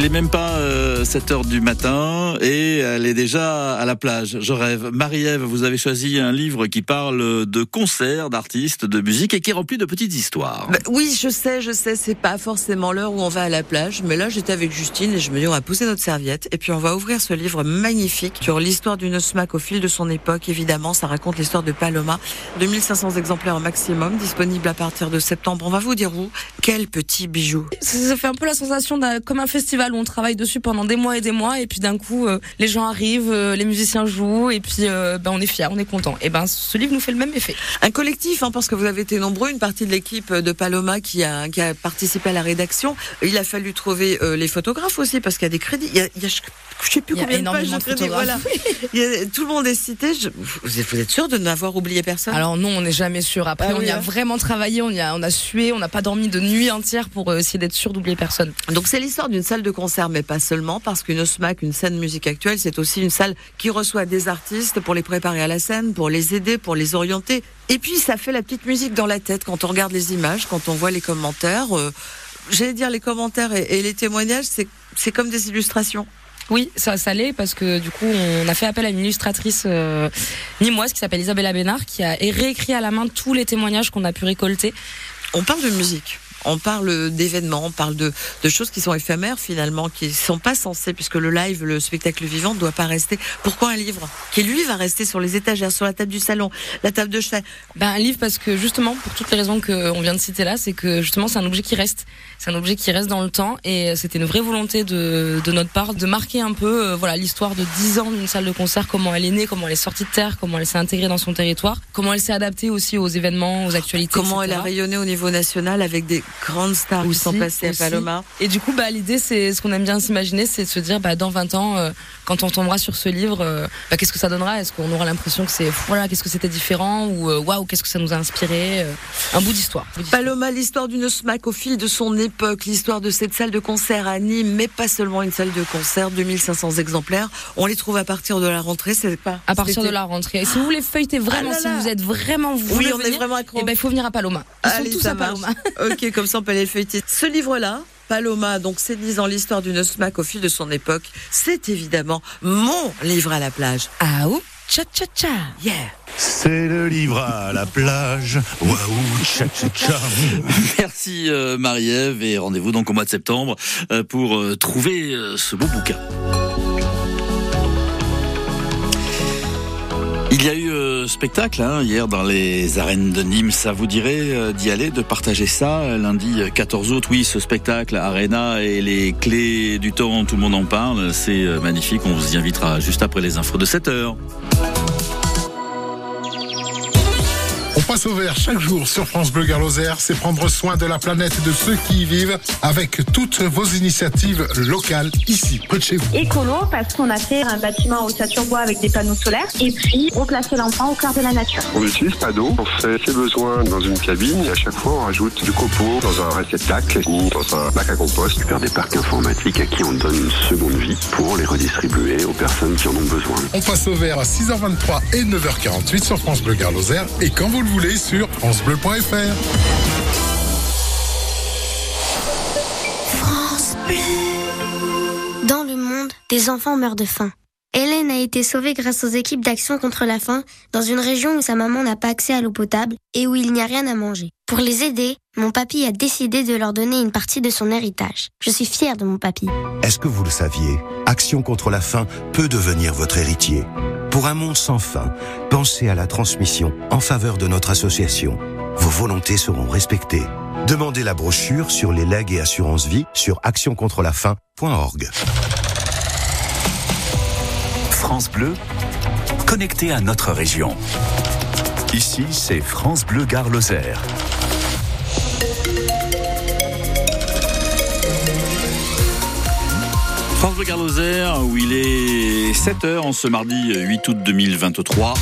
Il est même pas 7 heures du matin et elle est déjà à la plage. Je rêve. Marie-Ève, vous avez choisi un livre qui parle de concerts, d'artistes, de musique et qui est rempli de petites histoires. Bah, oui, je sais, je sais, c'est pas forcément l'heure où on va à la plage, mais là j'étais avec Justine et je me dis on va poser notre serviette et puis on va ouvrir ce livre magnifique sur l'histoire d'une smack au fil de son époque. Évidemment, ça raconte l'histoire de Paloma. 2500 exemplaires au maximum, disponible à partir de septembre. On va vous dire où. Quel petit bijou. Ça fait un peu la sensation comme un festival où on travaille dessus pendant des mois et des mois et puis d'un coup euh, les gens arrivent, euh, les musiciens jouent et puis euh, ben, on est fiers, on est content. Et ben ce livre nous fait le même effet. Un collectif, hein, parce que vous avez été nombreux, une partie de l'équipe de Paloma qui a, qui a participé à la rédaction. Il a fallu trouver les photographes aussi parce qu'il y a des crédits. Il y a, il y a je sais plus combien de pages de crédits. Voilà. tout le monde est cité. vous êtes sûr de n'avoir oublié personne? Alors non, on n'est jamais sûr. Après, ah on y a hein. vraiment travaillé, on y a, on a sué, on n'a pas dormi de nuit entière pour essayer d'être sûr d'oublier personne. Donc c'est l'histoire d'une salle de concert, mais pas seulement, parce qu'une SMAC, une scène musique actuelle, c'est aussi une salle qui reçoit des artistes pour les préparer à la scène, pour les aider, pour les orienter. Et puis ça fait la petite musique dans la tête quand on regarde les images, quand on voit les commentaires. Euh, j'allais dire les commentaires et, les témoignages, c'est comme des illustrations. Oui, ça, ça l'est parce que du coup, on a fait appel à une illustratrice euh, nimoise qui s'appelle Isabella Bénard, qui a réécrit à la main tous les témoignages qu'on a pu récolter. On parle de musique on parle d'événements, on parle de, choses qui sont éphémères finalement, qui sont pas censées, puisque le live, le spectacle vivant ne doit pas rester. Pourquoi un livre qui lui va rester sur les étagères, sur la table du salon, la table de chevet Ben un livre parce que justement, pour toutes les raisons qu'on vient de citer là, c'est que justement c'est un objet qui reste, c'est un objet qui reste dans le temps, et c'était une vraie volonté de, notre part de marquer un peu, euh, voilà, l'histoire de 10 ans d'une salle de concert, comment elle est née, comment elle est sortie de terre, comment elle s'est intégrée dans son territoire, comment elle s'est adaptée aussi aux événements, aux actualités, comment elle a rayonné au niveau national avec des grandes stars qui sont passées à Paloma. Et du coup, bah, l'idée, c'est ce qu'on aime bien s'imaginer, c'est de se dire, bah, dans 20 ans, euh, quand on tombera sur ce livre, euh, bah, qu'est-ce que ça donnera? Est-ce qu'on aura l'impression que c'est, voilà, qu'est-ce que c'était différent? Ou euh, waouh, qu'est-ce que ça nous a inspiré? Un bout d'histoire. Paloma, l'histoire d'une smack au fil de son époque, l'histoire de cette salle de concert à Nîmes, mais pas seulement une salle de concert, 2500 exemplaires. On les trouve à partir de la rentrée, c'est pas À partir de la rentrée. Et si vous voulez feuilleter vraiment, ah si vous êtes vraiment vous oui, on est vraiment accro. Eh ben, il faut venir à Paloma. Ils sont tous à Paloma. ok, comme ça on peut aller feuilleter. Ce livre-là, Paloma, donc c'est disant l'histoire d'une smack au fil de son époque, c'est évidemment mon livre à la plage. Ah ou Cha cha cha. Yeah. C'est le livre à la plage. Waouh, cha cha cha. Merci euh, Marie-Ève et rendez-vous donc au mois de septembre euh, pour euh, trouver ce beau bouquin. Spectacle hein, hier dans les arènes de Nîmes. Ça vous dirait euh, d'y aller, de partager ça lundi 14 août? Oui, ce spectacle Arena et les clés du temps, tout le monde en parle. C'est euh, magnifique. On vous y invitera juste après les infos de 7 heures. Passe au vert chaque jour sur France Bleu Garloser, c'est prendre soin de la planète et de ceux qui y vivent avec toutes vos initiatives locales ici, près de chez vous. Écolo, parce qu'on a fait un bâtiment au bois avec des panneaux solaires et puis replacer l'enfant au cœur de la nature. On utilise pas d'eau, on fait ses besoins dans une cabine et à chaque fois on rajoute du copeau dans un réceptacle ni dans un bac à compost. Faire des parcs informatiques à qui on donne une seconde vie pour les redistribuer aux personnes qui en ont besoin. On passe au vert à 6h23 et 9h48 sur France Bleu Garloser et quand vous le voulez sur francebleu.fr. France Bleu. Dans le monde, des enfants meurent de faim. Hélène a été sauvée grâce aux équipes d'action contre la faim dans une région où sa maman n'a pas accès à l'eau potable et où il n'y a rien à manger. Pour les aider, mon papy a décidé de leur donner une partie de son héritage. Je suis fière de mon papy. Est-ce que vous le saviez? Action contre la faim peut devenir votre héritier. Pour un monde sans fin, pensez à la transmission en faveur de notre association. Vos volontés seront respectées. Demandez la brochure sur les legs et assurances vie sur actioncontrelafaim.org. France Bleu, connecté à notre région. Ici, c'est France Bleu Gare Lozère. France Bleu Garloser, où il est 7h en ce mardi 8 août 2023.